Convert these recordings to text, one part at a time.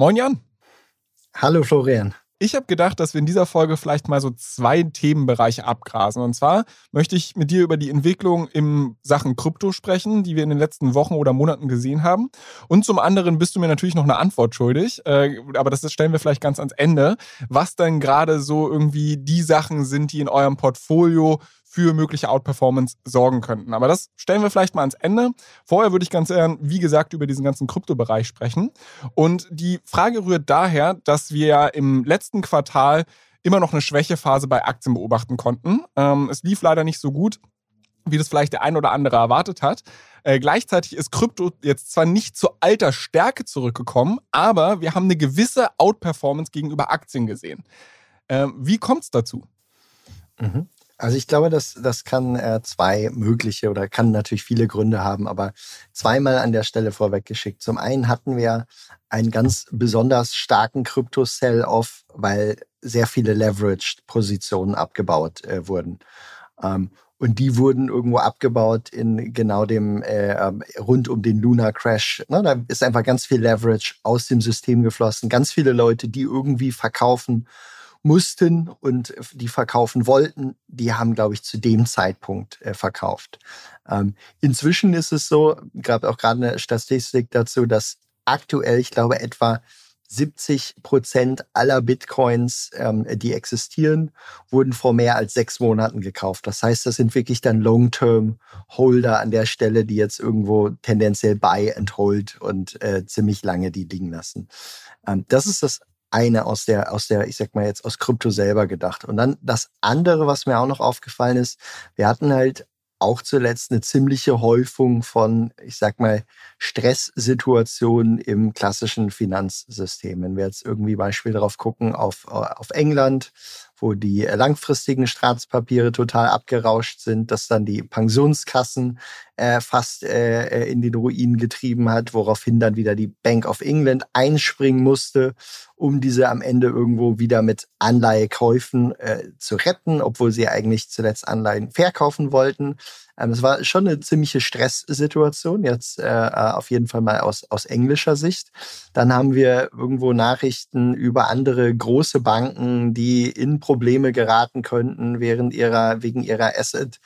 Moin Jan. Hallo Florian. Ich habe gedacht, dass wir in dieser Folge vielleicht mal so zwei Themenbereiche abgrasen. Und zwar möchte ich mit dir über die Entwicklung im Sachen Krypto sprechen, die wir in den letzten Wochen oder Monaten gesehen haben. Und zum anderen bist du mir natürlich noch eine Antwort schuldig, äh, aber das stellen wir vielleicht ganz ans Ende, was dann gerade so irgendwie die Sachen sind, die in eurem Portfolio für mögliche Outperformance sorgen könnten. Aber das stellen wir vielleicht mal ans Ende. Vorher würde ich ganz gern, wie gesagt, über diesen ganzen Kryptobereich sprechen. Und die Frage rührt daher, dass wir ja im letzten Quartal immer noch eine Schwächephase bei Aktien beobachten konnten. Ähm, es lief leider nicht so gut, wie das vielleicht der ein oder andere erwartet hat. Äh, gleichzeitig ist Krypto jetzt zwar nicht zu alter Stärke zurückgekommen, aber wir haben eine gewisse Outperformance gegenüber Aktien gesehen. Ähm, wie kommt es dazu? Mhm. Also ich glaube, das, das kann äh, zwei mögliche oder kann natürlich viele Gründe haben, aber zweimal an der Stelle vorweggeschickt. Zum einen hatten wir einen ganz besonders starken Krypto-Sell-Off, weil sehr viele Leveraged-Positionen abgebaut äh, wurden. Ähm, und die wurden irgendwo abgebaut in genau dem, äh, ähm, rund um den Lunar Crash. Ne, da ist einfach ganz viel Leverage aus dem System geflossen. Ganz viele Leute, die irgendwie verkaufen mussten und die verkaufen wollten, die haben, glaube ich, zu dem Zeitpunkt äh, verkauft. Ähm, inzwischen ist es so, gab auch gerade eine Statistik dazu, dass aktuell, ich glaube, etwa 70 Prozent aller Bitcoins, ähm, die existieren, wurden vor mehr als sechs Monaten gekauft. Das heißt, das sind wirklich dann Long-Term-Holder an der Stelle, die jetzt irgendwo tendenziell buy and hold und äh, ziemlich lange die liegen lassen. Ähm, das ist das eine aus der, aus der, ich sag mal jetzt aus Krypto selber gedacht. Und dann das andere, was mir auch noch aufgefallen ist, wir hatten halt auch zuletzt eine ziemliche Häufung von, ich sag mal, Stresssituationen im klassischen Finanzsystem. Wenn wir jetzt irgendwie Beispiel darauf gucken, auf, auf England, wo die langfristigen Staatspapiere total abgerauscht sind, dass dann die Pensionskassen äh, fast äh, äh, in den Ruinen getrieben hat, woraufhin dann wieder die Bank of England einspringen musste, um diese am Ende irgendwo wieder mit Anleihekäufen äh, zu retten, obwohl sie eigentlich zuletzt Anleihen verkaufen wollten. Ähm, es war schon eine ziemliche Stresssituation, jetzt äh, äh, auf jeden Fall mal aus, aus englischer Sicht. Dann haben wir irgendwo Nachrichten über andere große Banken, die in Probleme geraten könnten während ihrer, wegen ihrer Asset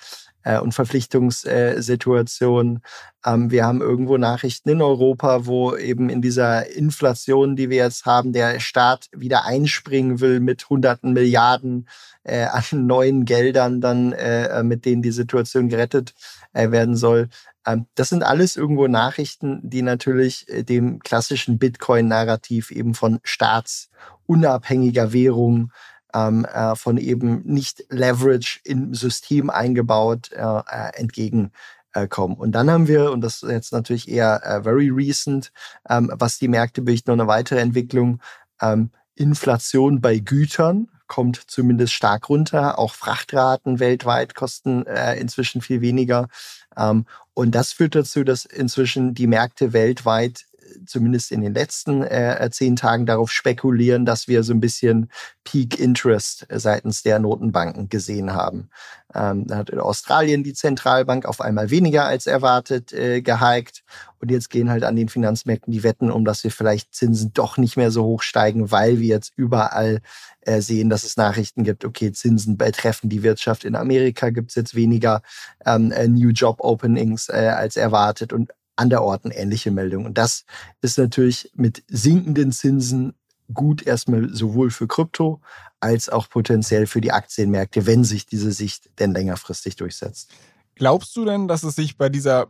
äh, und Verpflichtungssituation. Ähm, wir haben irgendwo Nachrichten in Europa, wo eben in dieser Inflation, die wir jetzt haben, der Staat wieder einspringen will mit hunderten Milliarden äh, an neuen Geldern, dann äh, mit denen die Situation gerettet äh, werden soll. Ähm, das sind alles irgendwo Nachrichten, die natürlich äh, dem klassischen Bitcoin-Narrativ eben von staatsunabhängiger Währung ähm, äh, von eben nicht Leverage im System eingebaut äh, äh entgegenkommen. Und dann haben wir, und das ist jetzt natürlich eher äh, very recent, ähm, was die Märkte berichten, noch eine weitere Entwicklung, ähm, Inflation bei Gütern kommt zumindest stark runter. Auch Frachtraten weltweit kosten äh, inzwischen viel weniger. Ähm, und das führt dazu, dass inzwischen die Märkte weltweit zumindest in den letzten äh, zehn Tagen darauf spekulieren, dass wir so ein bisschen Peak Interest seitens der Notenbanken gesehen haben. Ähm, da hat in Australien die Zentralbank auf einmal weniger als erwartet äh, gehiked. Und jetzt gehen halt an den Finanzmärkten die Wetten um, dass wir vielleicht Zinsen doch nicht mehr so hoch steigen, weil wir jetzt überall äh, sehen, dass es Nachrichten gibt, okay, Zinsen betreffen die Wirtschaft in Amerika, gibt es jetzt weniger ähm, äh, New Job Openings äh, als erwartet. Und anderorten ähnliche Meldungen. Und das ist natürlich mit sinkenden Zinsen gut erstmal sowohl für Krypto als auch potenziell für die Aktienmärkte, wenn sich diese Sicht denn längerfristig durchsetzt. Glaubst du denn, dass es sich bei dieser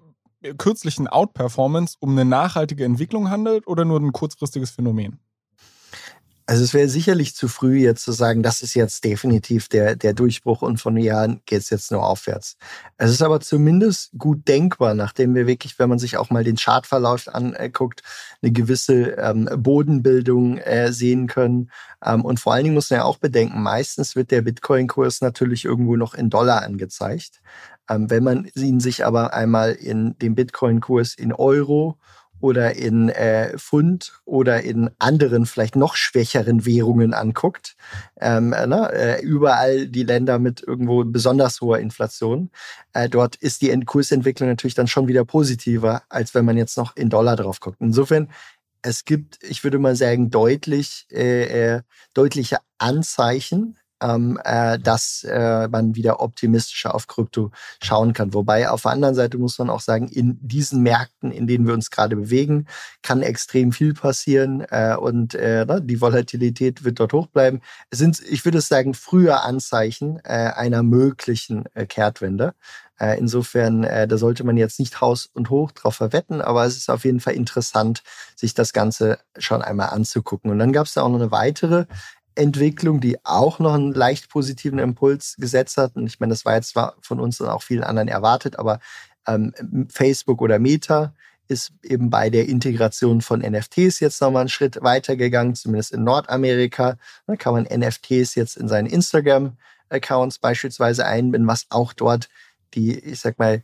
kürzlichen Outperformance um eine nachhaltige Entwicklung handelt oder nur ein kurzfristiges Phänomen? Also es wäre sicherlich zu früh jetzt zu sagen, das ist jetzt definitiv der, der Durchbruch und von Jahren geht es jetzt nur aufwärts. Es ist aber zumindest gut denkbar, nachdem wir wirklich, wenn man sich auch mal den Chartverlauf anguckt, eine gewisse ähm, Bodenbildung äh, sehen können. Ähm, und vor allen Dingen muss man ja auch bedenken, meistens wird der Bitcoin-Kurs natürlich irgendwo noch in Dollar angezeigt. Ähm, wenn man ihn sich aber einmal in dem Bitcoin-Kurs in Euro oder in äh, Pfund oder in anderen, vielleicht noch schwächeren Währungen anguckt, ähm, ne, äh, überall die Länder mit irgendwo besonders hoher Inflation, äh, dort ist die Kursentwicklung natürlich dann schon wieder positiver, als wenn man jetzt noch in Dollar drauf guckt. Insofern, es gibt, ich würde mal sagen, deutlich, äh, äh deutliche Anzeichen, ähm, äh, dass äh, man wieder optimistischer auf Krypto schauen kann. Wobei auf der anderen Seite muss man auch sagen, in diesen Märkten, in denen wir uns gerade bewegen, kann extrem viel passieren äh, und äh, ne, die Volatilität wird dort hoch bleiben. Es sind, ich würde sagen, frühe Anzeichen äh, einer möglichen äh, Kehrtwende. Insofern, da sollte man jetzt nicht Haus und Hoch drauf verwetten, aber es ist auf jeden Fall interessant, sich das Ganze schon einmal anzugucken. Und dann gab es da auch noch eine weitere Entwicklung, die auch noch einen leicht positiven Impuls gesetzt hat. Und ich meine, das war jetzt zwar von uns und auch vielen anderen erwartet, aber ähm, Facebook oder Meta ist eben bei der Integration von NFTs jetzt nochmal einen Schritt weitergegangen, zumindest in Nordamerika. Da kann man NFTs jetzt in seinen Instagram-Accounts beispielsweise einbinden, was auch dort die, ich sag mal,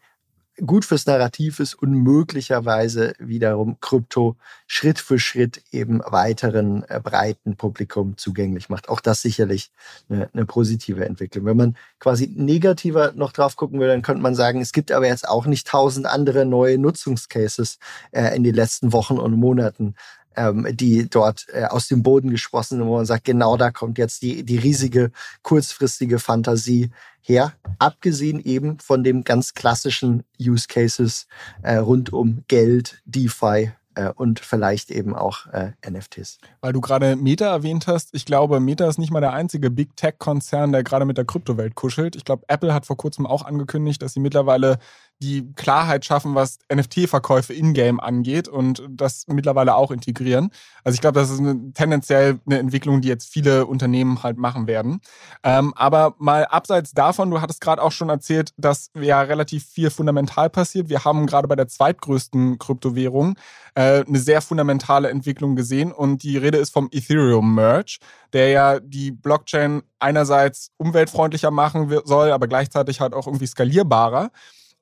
gut fürs Narrativ ist und möglicherweise wiederum Krypto Schritt für Schritt eben weiteren äh, breiten Publikum zugänglich macht. Auch das sicherlich eine, eine, positive Entwicklung. Wenn man quasi negativer noch drauf gucken will, dann könnte man sagen, es gibt aber jetzt auch nicht tausend andere neue Nutzungscases äh, in den letzten Wochen und Monaten, ähm, die dort äh, aus dem Boden gesprossen sind, wo man sagt, genau da kommt jetzt die, die riesige kurzfristige Fantasie her, abgesehen eben von dem ganz klassischen Use Cases äh, rund um Geld, DeFi äh, und vielleicht eben auch äh, NFTs. Weil du gerade Meta erwähnt hast, ich glaube, Meta ist nicht mal der einzige Big Tech-Konzern, der gerade mit der Kryptowelt kuschelt. Ich glaube, Apple hat vor kurzem auch angekündigt, dass sie mittlerweile die Klarheit schaffen, was NFT-Verkäufe in-game angeht und das mittlerweile auch integrieren. Also ich glaube, das ist eine, tendenziell eine Entwicklung, die jetzt viele Unternehmen halt machen werden. Ähm, aber mal abseits davon, du hattest gerade auch schon erzählt, dass ja relativ viel fundamental passiert. Wir haben gerade bei der zweitgrößten Kryptowährung äh, eine sehr fundamentale Entwicklung gesehen und die Rede ist vom Ethereum Merge, der ja die Blockchain einerseits umweltfreundlicher machen soll, aber gleichzeitig halt auch irgendwie skalierbarer.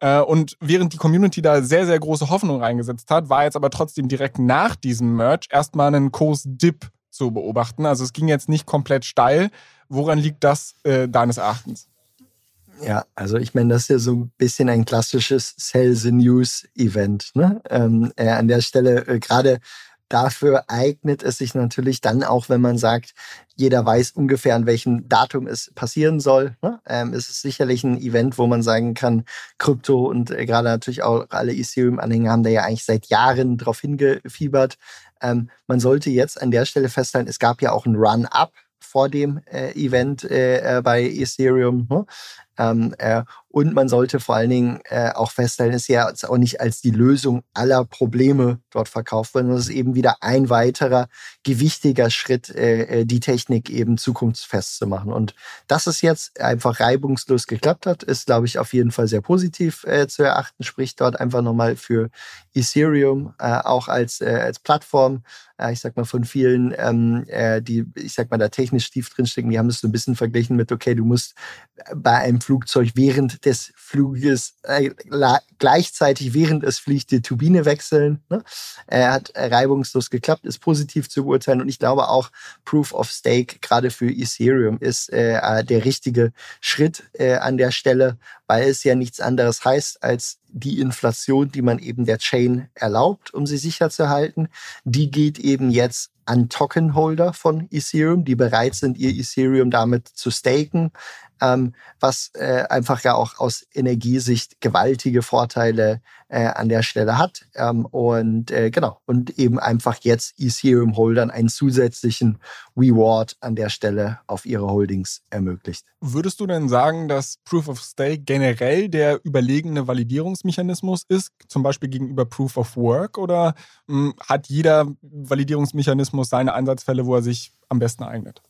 Äh, und während die Community da sehr, sehr große Hoffnung reingesetzt hat, war jetzt aber trotzdem direkt nach diesem Merch erstmal einen Kurs-Dip zu beobachten. Also es ging jetzt nicht komplett steil. Woran liegt das äh, deines Erachtens? Ja, also ich meine, das ist ja so ein bisschen ein klassisches the News Event. Ne? Ähm, äh, an der Stelle äh, gerade Dafür eignet es sich natürlich dann auch, wenn man sagt, jeder weiß ungefähr, an welchem Datum es passieren soll. Ne? Ähm, es ist sicherlich ein Event, wo man sagen kann, Krypto und äh, gerade natürlich auch alle Ethereum-Anhänger haben da ja eigentlich seit Jahren drauf hingefiebert. Ähm, man sollte jetzt an der Stelle festhalten, es gab ja auch ein Run-Up vor dem äh, Event äh, äh bei Ethereum. Ne? Ähm, äh, und man sollte vor allen Dingen äh, auch feststellen, es ist ja auch nicht als die Lösung aller Probleme dort verkauft werden, sondern es ist eben wieder ein weiterer gewichtiger Schritt, äh, äh, die Technik eben zukunftsfest zu machen. Und dass es jetzt einfach reibungslos geklappt hat, ist, glaube ich, auf jeden Fall sehr positiv äh, zu erachten. Spricht dort einfach nochmal für Ethereum äh, auch als, als Plattform. Ich sag mal, von vielen, ähm, äh, die, ich sag mal, da technisch tief drinstecken, die haben das so ein bisschen verglichen mit, okay, du musst bei einem Flugzeug während des Fluges äh, gleichzeitig, während es fliegt, die Turbine wechseln. Ne? Er hat reibungslos geklappt, ist positiv zu beurteilen und ich glaube auch Proof of Stake gerade für Ethereum ist äh, der richtige Schritt äh, an der Stelle, weil es ja nichts anderes heißt als die Inflation, die man eben der Chain erlaubt, um sie sicher zu halten, die geht eben jetzt an Tokenholder von Ethereum, die bereit sind, ihr Ethereum damit zu staken ähm, was äh, einfach ja auch aus Energiesicht gewaltige Vorteile äh, an der Stelle hat. Ähm, und äh, genau, und eben einfach jetzt Ethereum-Holdern einen zusätzlichen Reward an der Stelle auf ihre Holdings ermöglicht. Würdest du denn sagen, dass Proof of Stake generell der überlegene Validierungsmechanismus ist, zum Beispiel gegenüber Proof of Work? Oder mh, hm, hat jeder Validierungsmechanismus seine Ansatzfälle, wo er sich am besten eignet?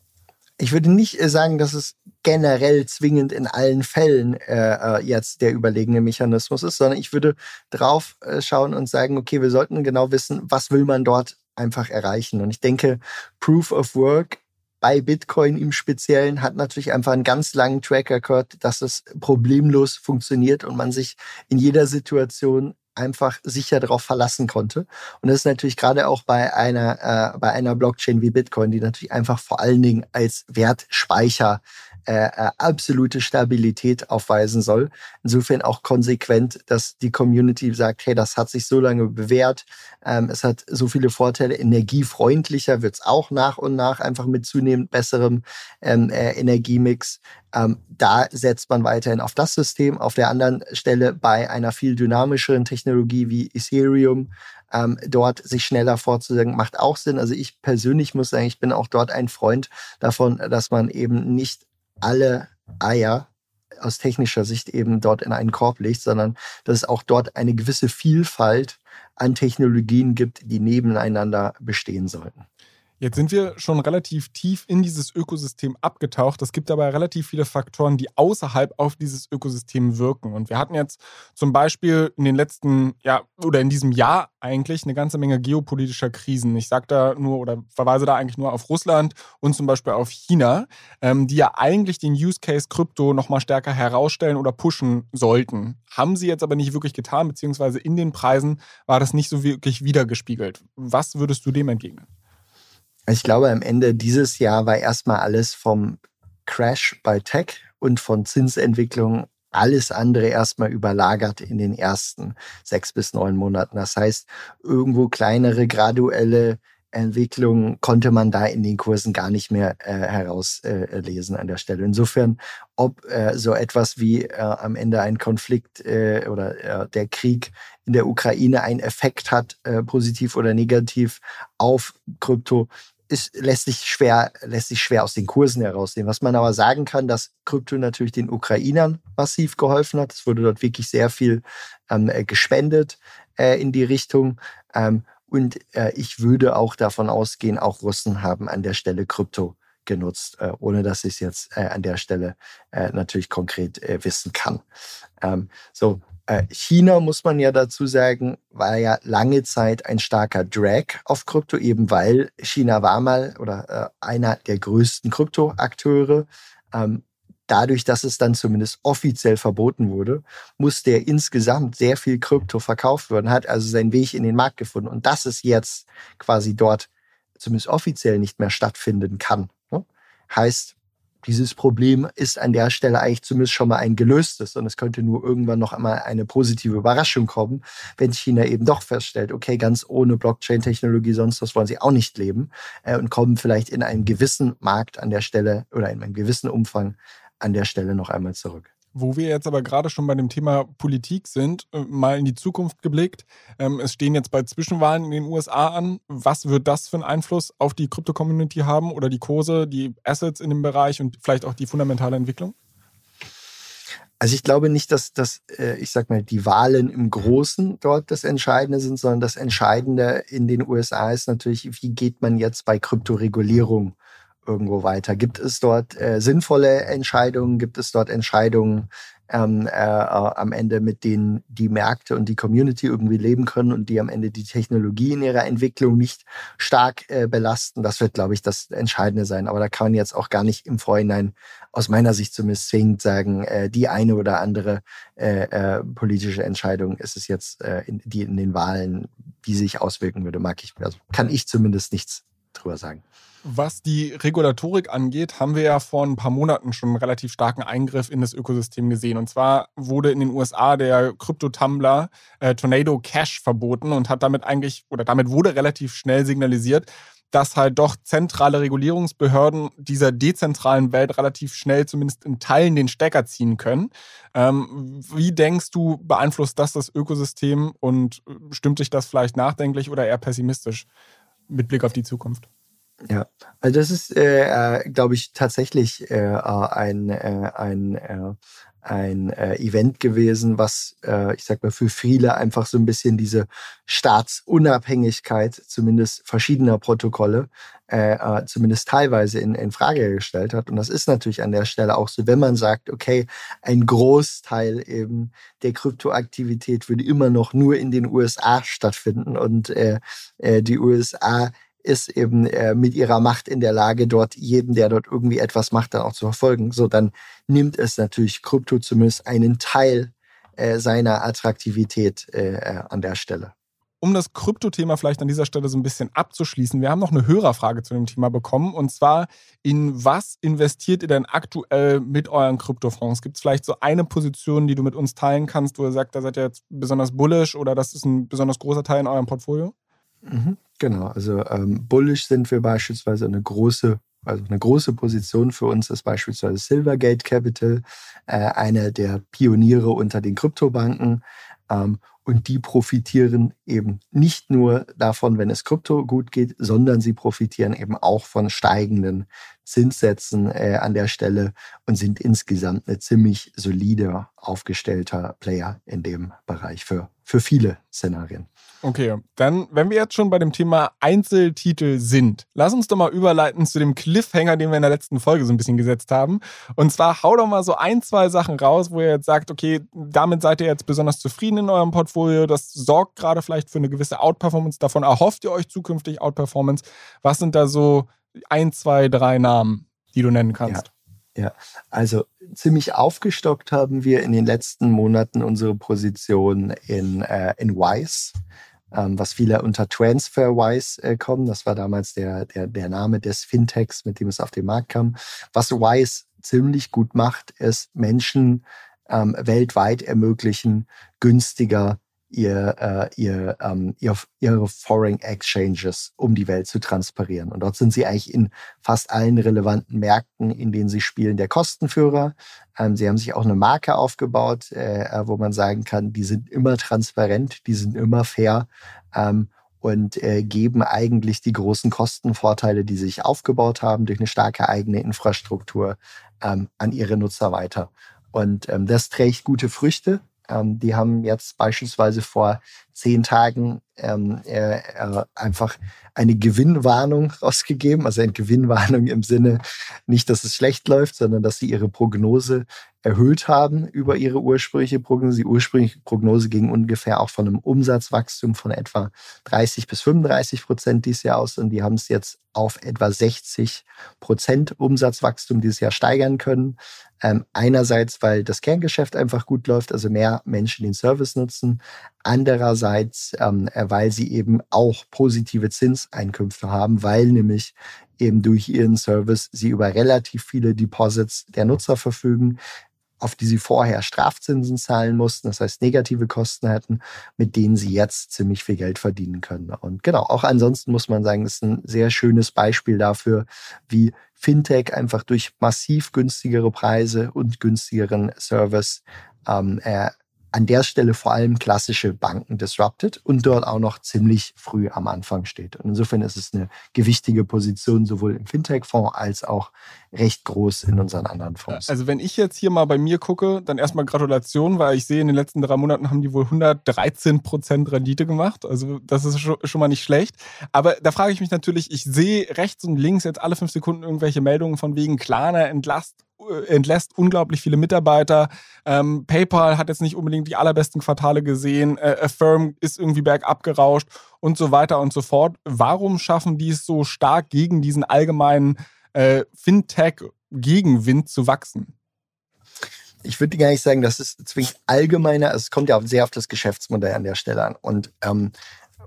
ich würde nicht äh, sagen, dass es generell zwingend in allen Fällen äh, äh, jetzt der überlegene Mechanismus ist, sondern ich würde drauf äh, schauen und sagen, okay, wir sollten genau wissen, was will man dort einfach erreichen. Und ich denke, Proof of Work bei Bitcoin im Speziellen hat natürlich einfach einen ganz langen Track Record, dass es problemlos funktioniert und man sich in jeder Situation einfach sicher darauf verlassen konnte. Und das ist natürlich gerade auch bei einer, äh, bei einer Blockchain wie Bitcoin, die natürlich einfach vor allen Dingen als Wertspeicher äh, äh, absolute Stabilität aufweisen soll. Insofern auch konsequent, dass die Community sagt, hey, das hat sich so lange bewährt, ähm, es hat so viele Vorteile, energiefreundlicher wird es auch nach und nach, einfach mit zunehmend besserem ähm, äh, Energiemix. Ähm, da setzt man weiterhin auf das System. Auf der anderen Stelle bei einer viel dynamischeren Technologie wie Ethereum, ähm, dort sich schneller vorzusagen, macht auch Sinn. Also ich persönlich muss sagen, ich bin auch dort ein Freund davon, dass man eben nicht alle Eier aus technischer Sicht eben dort in einen Korb legt, sondern dass es auch dort eine gewisse Vielfalt an Technologien gibt, die nebeneinander bestehen sollten. Jetzt sind wir schon relativ tief in dieses Ökosystem abgetaucht. Es gibt aber relativ viele Faktoren, die außerhalb auf dieses Ökosystem wirken. Und wir hatten jetzt zum Beispiel in den letzten, ja, oder in diesem Jahr eigentlich eine ganze Menge geopolitischer Krisen. Ich sage da nur oder verweise da eigentlich nur auf Russland und zum Beispiel auf China, ähm, die ja eigentlich den Use Case Krypto nochmal stärker herausstellen oder pushen sollten. Haben sie jetzt aber nicht wirklich getan, beziehungsweise in den Preisen war das nicht so wirklich wiedergespiegelt. Was würdest du dem entgegnen? Ich glaube, am Ende dieses Jahr war erstmal alles vom Crash bei Tech und von Zinsentwicklung alles andere erstmal überlagert in den ersten sechs bis neun Monaten. Das heißt, irgendwo kleinere, graduelle Entwicklungen konnte man da in den Kursen gar nicht mehr äh, herauslesen äh, an der Stelle. Insofern, ob äh, so etwas wie äh, am Ende ein Konflikt äh, oder äh, der Krieg in der Ukraine einen Effekt hat, positiv oder negativ auf Krypto, ist, lässt sich schwer, lässt sich schwer aus den Kursen herausnehmen. Was man aber sagen kann, dass Krypto natürlich den Ukrainern massiv geholfen hat. Es wurde dort wirklich sehr viel ähm, äh, gespendet äh, in die Richtung. Ähm, und äh, ich würde auch davon ausgehen, auch Russen haben an der Stelle Krypto genutzt, äh, ohne dass ich es jetzt äh, an der Stelle äh, natürlich konkret äh, wissen kann. Ähm, so, China, muss man ja dazu sagen, war ja lange Zeit ein starker Drag auf Krypto, eben weil China war mal oder äh, einer der größten Kryptoakteure. Ähm, dadurch, dass es dann zumindest offiziell verboten wurde, musste er insgesamt sehr viel Krypto verkauft werden, hat also seinen Weg in den Markt gefunden. Und dass es jetzt quasi dort zumindest offiziell nicht mehr stattfinden kann, ne? heißt, dieses Problem ist an der Stelle eigentlich zumindest schon mal ein gelöstes und es könnte nur irgendwann noch einmal eine positive Überraschung kommen, wenn China eben doch feststellt, okay, ganz ohne Blockchain-Technologie, sonst was wollen sie auch nicht leben äh, und kommen vielleicht in einem gewissen Markt an der Stelle oder in einem gewissen Umfang an der Stelle noch einmal zurück. Wo wir jetzt aber gerade schon bei dem Thema Politik sind, äh, mal in die Zukunft geblickt. Ähm, es stehen jetzt bei Zwischenwahlen in den USA an. Was wird das für einen Einfluss auf die Krypto-Community haben oder die Kurse, die Assets in dem Bereich und vielleicht auch die fundamentale Entwicklung? Also ich glaube nicht, dass, dass äh, ich sag mal, die Wahlen im Großen dort das Entscheidende sind, sondern das Entscheidende in den USA ist natürlich, wie geht man jetzt bei Kryptoregulierung irgendwo weiter? Gibt es dort äh, sinnvolle Entscheidungen? Gibt es dort Entscheidungen ähm, äh, äh, am Ende, mit denen die Märkte und die Community irgendwie leben können und die am Ende die Technologie in ihrer Entwicklung nicht stark äh, belasten? Das wird, glaube ich, das Entscheidende sein. Aber da kann man jetzt auch gar nicht im Vorhinein aus meiner Sicht zumindest zwingend sagen, äh, die eine oder andere äh, politische Entscheidung ist es jetzt, in, die in den Wahlen, wie sich auswirken würde, mag ich, also kann ich zumindest nichts drüber sagen. Was die Regulatorik angeht, haben wir ja vor ein paar Monaten schon einen relativ starken Eingriff in das Ökosystem gesehen. Und zwar wurde in den USA der Krypto-Tumblr äh, Tornado Cash verboten und hat damit eigentlich, oder damit wurde relativ schnell signalisiert, dass halt doch zentrale Regulierungsbehörden dieser dezentralen Welt relativ schnell zumindest in Teilen den Stecker ziehen können. Ähm, wie denkst du, beeinflusst das das Ökosystem und stimmt dich das vielleicht nachdenklich oder eher pessimistisch mit Blick auf die Zukunft? Ja, also das ist, äh, äh glaube ich, tatsächlich äh, ein, äh, ein äh, ein äh, Event gewesen, was, äh, ich sag mal, für viele einfach so ein bisschen diese Staatsunabhängigkeit, zumindest verschiedener Protokolle, äh, äh, zumindest teilweise in, in Frage gestellt hat. Und das ist natürlich an der Stelle auch so, wenn man sagt, okay, ein Großteil eben der Kryptoaktivität würde immer noch nur in den USA stattfinden und äh, äh, die USA ist eben äh, mit ihrer Macht in der Lage, dort jeden, der dort irgendwie etwas macht, dann auch zu verfolgen. So, dann nimmt es natürlich Krypto zumindest einen Teil äh, seiner Attraktivität äh, äh an der Stelle. Um das Krypto-Thema vielleicht an dieser Stelle so ein bisschen abzuschließen, wir haben noch eine Hörerfrage zu dem Thema bekommen. Und zwar, in was investiert ihr denn aktuell mit euren Kryptofonds? Gibt es vielleicht so eine Position, die du mit uns teilen kannst, wo ihr sagt, da seid ihr jetzt besonders bullish oder das ist ein besonders großer Teil in eurem Portfolio? Mhm, genau, also ähm, bullish sind wir beispielsweise eine große, also eine große Position für uns ist beispielsweise Silvergate Capital, äh, eine der Pioniere unter den Kryptobanken. Ähm, und die profitieren eben nicht nur davon, wenn es Krypto gut geht, sondern sie profitieren eben auch von steigenden Zinssätzen äh, an der Stelle und sind insgesamt eine ziemlich solide aufgestellter Player in dem Bereich für, für viele Szenarien. Okay, dann, wenn wir jetzt schon bei dem Thema Einzeltitel sind, lass uns doch mal überleiten zu dem Cliffhanger, den wir in der letzten Folge so ein bisschen gesetzt haben. Und zwar hau doch mal so ein, zwei Sachen raus, wo ihr jetzt sagt, okay, damit seid ihr jetzt besonders zufrieden in eurem Portfolio. Das sorgt gerade vielleicht für eine gewisse Outperformance. Davon erhofft ihr euch zukünftig Outperformance. Was sind da so ein, zwei, drei Namen, die du nennen kannst? Ja. Ja, also ziemlich aufgestockt haben wir in den letzten Monaten unsere Position in, äh, in Wise ähm, was viele unter TransferWise äh, kommen. Das war damals der, der, der Name des Fintechs, mit dem es auf den Markt kam. Was Wise ziemlich gut macht, ist Menschen ähm, weltweit ermöglichen, günstiger ihr, äh, ihr, ähm, ihr, ihre Foreign Exchanges um die Welt zu transparieren. Und dort sind sie eigentlich in fast allen relevanten Märkten, in denen sie spielen, der Kostenführer. Ähm, sie haben sich auch eine Marke aufgebaut, äh, äh wo man sagen kann, die sind immer transparent, die sind immer fair. Ähm, und äh, geben eigentlich die großen Kostenvorteile, die sie sich aufgebaut haben durch eine starke eigene Infrastruktur ähm, an ihre Nutzer weiter. Und ähm, das trägt gute Früchte. Ähm, die haben jetzt beispielsweise vor zehn Tagen ähm, äh, einfach eine Gewinnwarnung rausgegeben. Also eine Gewinnwarnung im Sinne nicht, dass es schlecht läuft, sondern dass sie ihre Prognose erhöht haben über ihre ursprüngliche Prognose. Die ursprüngliche Prognose ging ungefähr auch von einem Umsatzwachstum von etwa 30 bis 35 Prozent dieses Jahr aus und die haben es jetzt auf etwa 60 Prozent Umsatzwachstum dieses Jahr steigern können. Ähm, einerseits, weil das Kerngeschäft einfach gut läuft, also mehr Menschen den Service nutzen. Andererseits, ähm, weil sie eben auch positive Zinseinkünfte haben, weil nämlich eben durch ihren Service sie über relativ viele Deposits der Nutzer verfügen, auf die sie vorher Strafzinsen zahlen mussten, das heißt negative Kosten hatten, mit denen sie jetzt ziemlich viel Geld verdienen können. Und genau, auch ansonsten muss man sagen, ist ein sehr schönes Beispiel dafür, wie Fintech einfach durch massiv günstigere Preise und günstigeren Service ähm, an der Stelle vor allem klassische Banken disrupted und dort auch noch ziemlich früh am Anfang steht. Und insofern ist es eine gewichtige Position sowohl im Fintech-Fonds als auch recht groß in unseren anderen Fonds. Also wenn ich jetzt hier mal bei mir gucke, dann erstmal Gratulation, weil ich sehe, in den letzten drei Monaten haben die wohl 113 Prozent Rendite gemacht. Also das ist schon mal nicht schlecht. Aber da frage ich mich natürlich, ich sehe rechts und links jetzt alle fünf Sekunden irgendwelche Meldungen von wegen Klarna entlast äh, entlässt unglaublich viele Mitarbeiter. Ähm, PayPal hat jetzt nicht unbedingt die allerbesten Quartale gesehen. Äh, Affirm ist irgendwie bergab gerauscht und so weiter und so fort. Warum schaffen die es so stark gegen diesen allgemeinen äh, Fintech-Gegenwind zu wachsen? Ich würde gar nicht sagen, dass es zwingend allgemeiner, es kommt ja sehr auf das Geschäftsmodell an der Stelle an. Und ähm,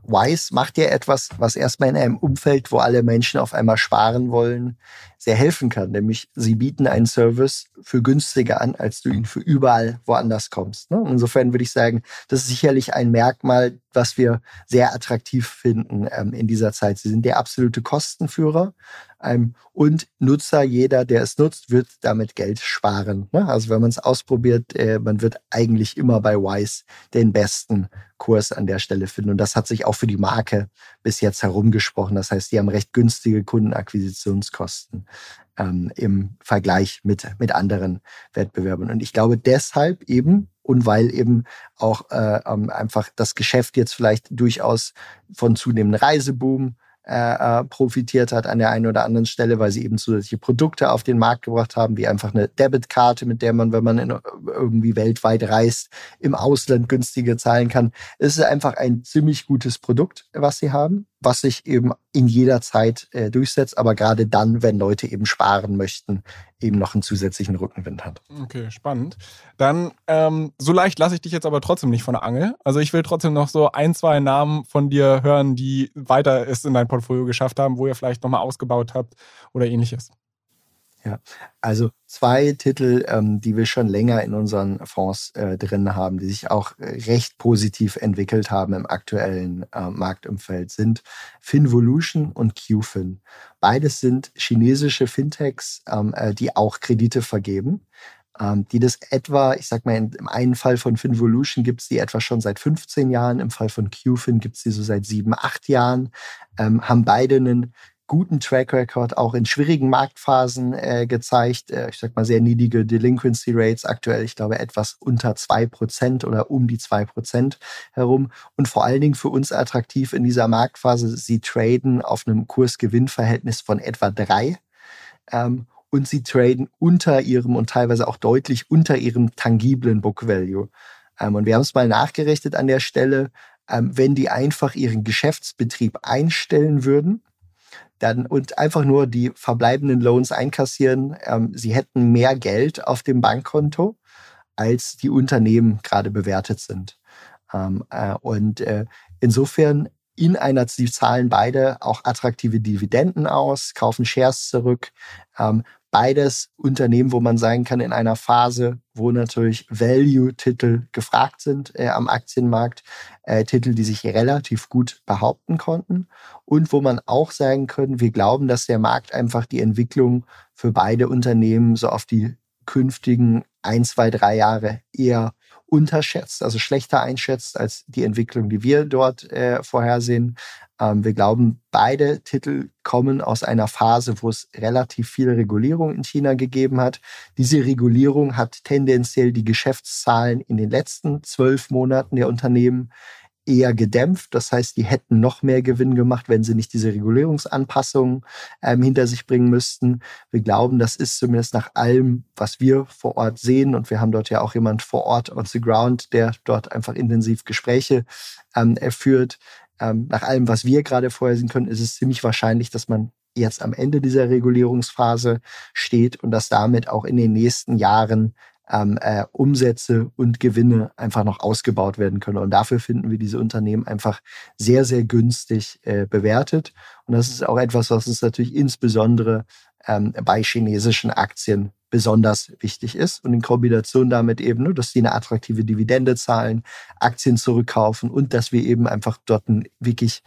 Wise macht ja etwas, was erstmal in einem Umfeld, wo alle Menschen auf einmal sparen wollen, sehr helfen kann. Nämlich sie bieten einen Service für günstiger an, als du ihn für überall woanders kommst. Ne? Insofern würde ich sagen, das ist sicherlich ein Merkmal, was wir sehr attraktiv finden ähm, in dieser Zeit. Sie sind der absolute Kostenführer ähm, und Nutzer, jeder, der es nutzt, wird damit Geld sparen. Ne? Also wenn man es ausprobiert, äh, man wird eigentlich immer bei Wise den besten Kurs an der Stelle finden. Und das hat sich auch für die Marke bis jetzt herumgesprochen. Das heißt, die haben recht günstige Kundenakquisitionskosten ähm, im Vergleich mit, mit anderen Wettbewerbern. Und ich glaube deshalb eben, und weil eben auch äh, ähm, einfach das Geschäft jetzt vielleicht durchaus von zunehmendem Reiseboom äh, äh, profitiert hat an der einen oder anderen Stelle, weil sie eben zusätzliche Produkte auf den Markt gebracht haben, wie einfach eine Debitkarte, mit der man, wenn man in, irgendwie weltweit reist, im Ausland günstiger zahlen kann. Es ist einfach ein ziemlich gutes Produkt, was sie haben was sich eben in jeder Zeit äh, durchsetzt, aber gerade dann, wenn Leute eben sparen möchten, eben noch einen zusätzlichen Rückenwind hat. Okay, spannend. Dann, ähm, so leicht lasse ich dich jetzt aber trotzdem nicht von der Angel. Also ich will trotzdem noch so ein, zwei Namen von dir hören, die weiter es in dein Portfolio geschafft haben, wo ihr vielleicht nochmal ausgebaut habt oder ähnliches. Ja, also zwei Titel, ähm, die wir schon länger in unseren Fonds äh, drin haben, die sich auch recht positiv entwickelt haben im aktuellen äh, Marktumfeld, sind Finvolution und QFin. Beides sind chinesische Fintechs, ähm, äh, die auch Kredite vergeben. Ähm, die das etwa, ich sag mal, im einen Fall von Finvolution gibt es die etwa schon seit 15 Jahren, im Fall von QFin gibt es die so seit sieben, acht Jahren, ähm, haben beide einen guten Track Record auch in schwierigen Marktphasen äh, gezeigt. Äh, ich sag mal sehr niedrige Delinquency Rates aktuell, ich glaube etwas unter zwei Prozent oder um die zwei Prozent herum. Und vor allen Dingen für uns attraktiv in dieser Marktphase, sie traden auf einem Kursgewinnverhältnis von etwa drei. Ähm, und sie traden unter ihrem und teilweise auch deutlich unter ihrem tangiblen Book Value. Ähm, und wir haben es mal nachgerechnet an der Stelle, ähm, wenn die einfach ihren Geschäftsbetrieb einstellen würden, dann und einfach nur die verbleibenden Loans einkassieren. Ähm, sie hätten mehr Geld auf dem Bankkonto, als die Unternehmen gerade bewertet sind. Ähm, äh, und äh, insofern in einer, sie zahlen beide auch attraktive Dividenden aus, kaufen Shares zurück, ähm, beides Unternehmen, wo man sagen kann, in einer Phase, wo natürlich Value-Titel gefragt sind äh, am Aktienmarkt, äh, Titel, die sich relativ gut behaupten konnten und wo man auch sagen können, wir glauben, dass der Markt einfach die Entwicklung für beide Unternehmen so auf die künftigen ein, zwei, drei Jahre eher unterschätzt, also schlechter einschätzt als die Entwicklung, die wir dort äh, vorhersehen. Ähm, wir glauben, beide Titel kommen aus einer Phase, wo es relativ viel Regulierung in China gegeben hat. Diese Regulierung hat tendenziell die Geschäftszahlen in den letzten zwölf Monaten der Unternehmen eher gedämpft. Das heißt, die hätten noch mehr Gewinn gemacht, wenn sie nicht diese Regulierungsanpassungen ähm, hinter sich bringen müssten. Wir glauben, das ist zumindest nach allem, was wir vor Ort sehen, und wir haben dort ja auch jemand vor Ort on the ground, der dort einfach intensiv Gespräche ähm, führt, ähm, nach allem, was wir gerade vorhersehen können, ist es ziemlich wahrscheinlich, dass man jetzt am Ende dieser Regulierungsphase steht und dass damit auch in den nächsten Jahren ähm, äh, Umsätze und Gewinne einfach noch ausgebaut werden können. Und dafür finden wir diese Unternehmen einfach sehr, sehr günstig äh, bewertet. Und das ist auch etwas, was uns natürlich insbesondere ähm, bei chinesischen Aktien besonders wichtig ist. Und in Kombination damit eben, ne, dass sie eine attraktive Dividende zahlen, Aktien zurückkaufen und dass wir eben einfach dort wirklich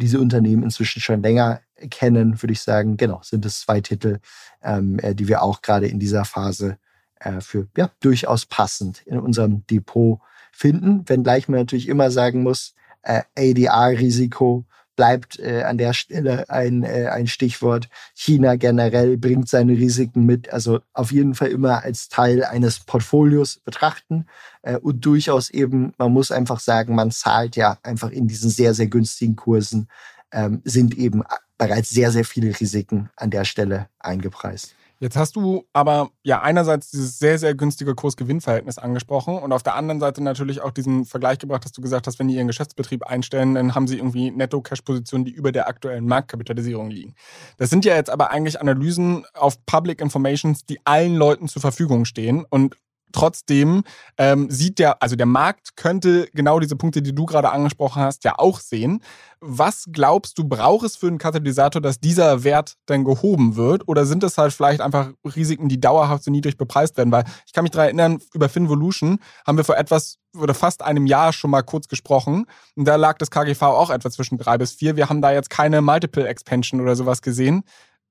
diese Unternehmen inzwischen schon länger kennen, würde ich sagen, genau, sind es zwei Titel, ähm, äh, die wir auch gerade in dieser Phase äh, für ja, durchaus passend in unserem Depot finden. Wenngleich man natürlich immer sagen muss, äh, ADR-Risiko bleibt äh, an der Stelle ein, äh, ein Stichwort. China generell bringt seine Risiken mit, also auf jeden Fall immer als Teil eines Portfolios betrachten äh, und durchaus eben, man muss einfach sagen, man zahlt ja einfach in diesen sehr, sehr günstigen Kursen, ähm, sind eben bereits sehr, sehr viele Risiken an der Stelle eingepreist. Jetzt hast du aber ja einerseits dieses sehr, sehr günstige Kurs-Gewinn-Verhältnis angesprochen und auf der anderen Seite natürlich auch diesen Vergleich gebracht, dass du gesagt hast, wenn die ihren Geschäftsbetrieb einstellen, dann haben sie irgendwie Netto-Cash-Positionen, die über der aktuellen Marktkapitalisierung liegen. Das sind ja jetzt aber eigentlich Analysen auf Public Informations, die allen Leuten zur Verfügung stehen und Trotzdem ähm, sieht der, also der Markt könnte genau diese Punkte, die du gerade angesprochen hast, ja auch sehen. Was glaubst du, braucht es für einen Katalysator, dass dieser Wert dann gehoben wird? Oder sind es halt vielleicht einfach Risiken, die dauerhaft so niedrig bepreist werden? Weil ich kann mich daran erinnern, über Finvolution haben wir vor etwas oder fast einem Jahr schon mal kurz gesprochen. Und da lag das KGV auch etwa zwischen drei bis vier. Wir haben da jetzt keine Multiple Expansion oder sowas gesehen.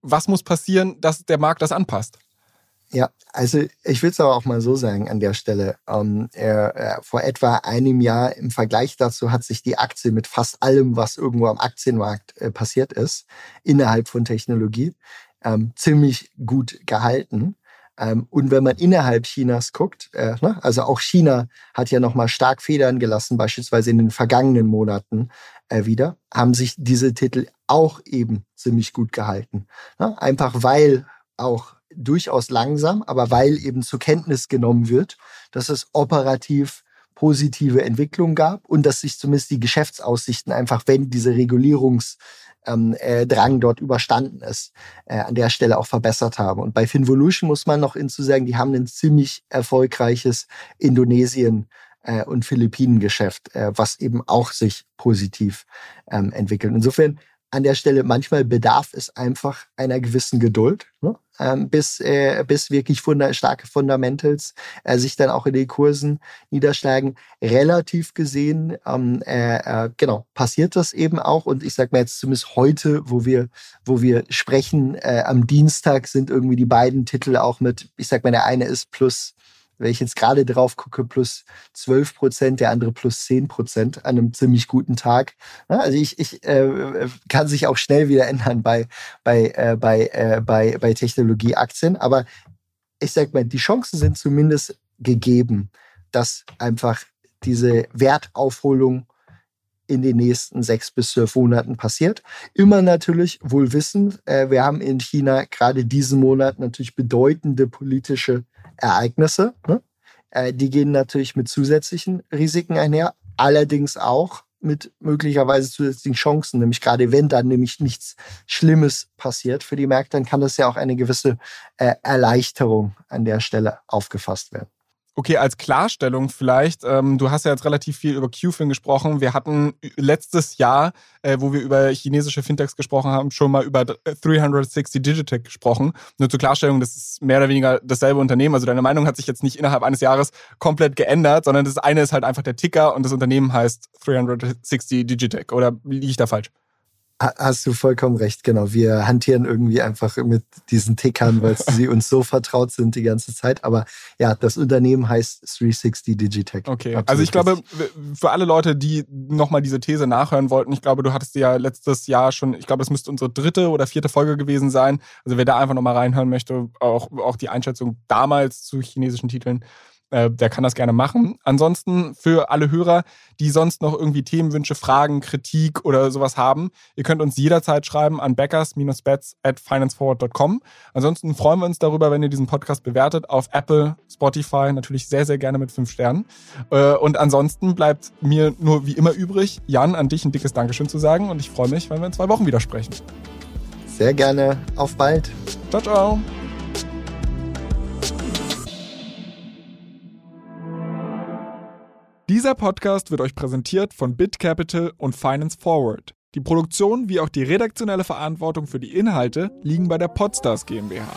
Was muss passieren, dass der Markt das anpasst? Ja, also ich will es aber auch mal so sagen an der Stelle. Ähm, äh, vor etwa einem Jahr im Vergleich dazu hat sich die Aktie mit fast allem, was irgendwo am Aktienmarkt äh, passiert ist, innerhalb von Technologie, ähm, ziemlich gut gehalten. Ähm, und wenn man innerhalb Chinas guckt, äh, ne, also auch China hat ja nochmal stark Federn gelassen, beispielsweise in den vergangenen Monaten äh, wieder, haben sich diese Titel auch eben ziemlich gut gehalten. Ne? Einfach weil auch durchaus langsam, aber weil eben zur Kenntnis genommen wird, dass es operativ positive Entwicklungen gab und dass sich zumindest die Geschäftsaussichten einfach, wenn diese Regulierungsdrang ähm, äh, dort überstanden ist, äh, an der Stelle auch verbessert haben. Und bei Finvolution muss man noch hinzusagen, die haben ein ziemlich erfolgreiches Indonesien äh, und Philippinen-Geschäft, was eben auch sich positiv ähm, entwickelt. Insofern an der Stelle manchmal bedarf es einfach einer gewissen Geduld, ne? Ähm, bis, äh, bis wirklich funda starke Fundamentals äh, sich dann auch in den Kursen niederschlagen. Relativ gesehen, ähm, äh, äh, genau, passiert das eben auch. Und ich sage mal jetzt zumindest heute, wo wir, wo wir sprechen, äh, am Dienstag sind irgendwie die beiden Titel auch mit, ich sag mal, der eine ist plus wenn ich jetzt gerade drauf gucke, plus 12 Prozent, der andere plus 10 Prozent an einem ziemlich guten Tag. Also ich, ich äh, kann sich auch schnell wieder ändern bei, bei, äh, bei, äh, bei, bei Technologieaktien. Aber ich sag mal, die Chancen sind zumindest gegeben, dass einfach diese Wertaufholung in den nächsten sechs bis zwölf Monaten passiert. Immer natürlich wohl wissend, äh, wir haben in China gerade diesen Monat natürlich bedeutende politische Ereignisse. Ne? Äh, die gehen natürlich mit zusätzlichen Risiken einher, allerdings auch mit möglicherweise zusätzlichen Chancen, nämlich gerade wenn dann nämlich nichts Schlimmes passiert für die Märkte, dann kann das ja auch eine gewisse äh, Erleichterung an der Stelle aufgefasst werden. Okay, als Klarstellung vielleicht, ähm, du hast ja jetzt relativ viel über QFIN gesprochen. Wir hatten letztes Jahr, äh, wo wir über chinesische Fintechs gesprochen haben, schon mal über 360 Digitech gesprochen. Nur zur Klarstellung, das ist mehr oder weniger dasselbe Unternehmen. Also deine Meinung hat sich jetzt nicht innerhalb eines Jahres komplett geändert, sondern das eine ist halt einfach der Ticker und das Unternehmen heißt 360 Digitech. Oder liege ich da falsch? Hast du vollkommen recht, genau. Wir hantieren irgendwie einfach mit diesen Tickern, weil sie uns so vertraut sind die ganze Zeit. Aber ja, das Unternehmen heißt 360 Digitech. Okay, Absolut also ich glaube, für alle Leute, die nochmal diese These nachhören wollten, ich glaube, du hattest ja letztes Jahr schon, ich glaube, das müsste unsere dritte oder vierte Folge gewesen sein. Also wer da einfach nochmal reinhören möchte, auch, auch die Einschätzung damals zu chinesischen Titeln, äh, der kann das gerne machen. Ansonsten für alle Hörer, die sonst noch irgendwie Themenwünsche, Fragen, Kritik oder sowas haben, ihr könnt uns jederzeit schreiben an backers-bets at financeforward.com. Ansonsten freuen wir uns darüber, wenn ihr diesen Podcast bewertet auf Apple, Spotify, natürlich sehr, sehr gerne mit fünf Sternen. Äh, und ansonsten bleibt mir nur wie immer übrig, Jan, an dich ein dickes Dankeschön zu sagen und ich freue mich, wenn wir in zwei Wochen wieder sprechen. Sehr gerne. Auf bald. Ciao, ciao. Dieser Podcast wird euch präsentiert von BitCapital und Finance Forward. Die Produktion wie auch die redaktionelle Verantwortung für die Inhalte liegen bei der Podstars GmbH.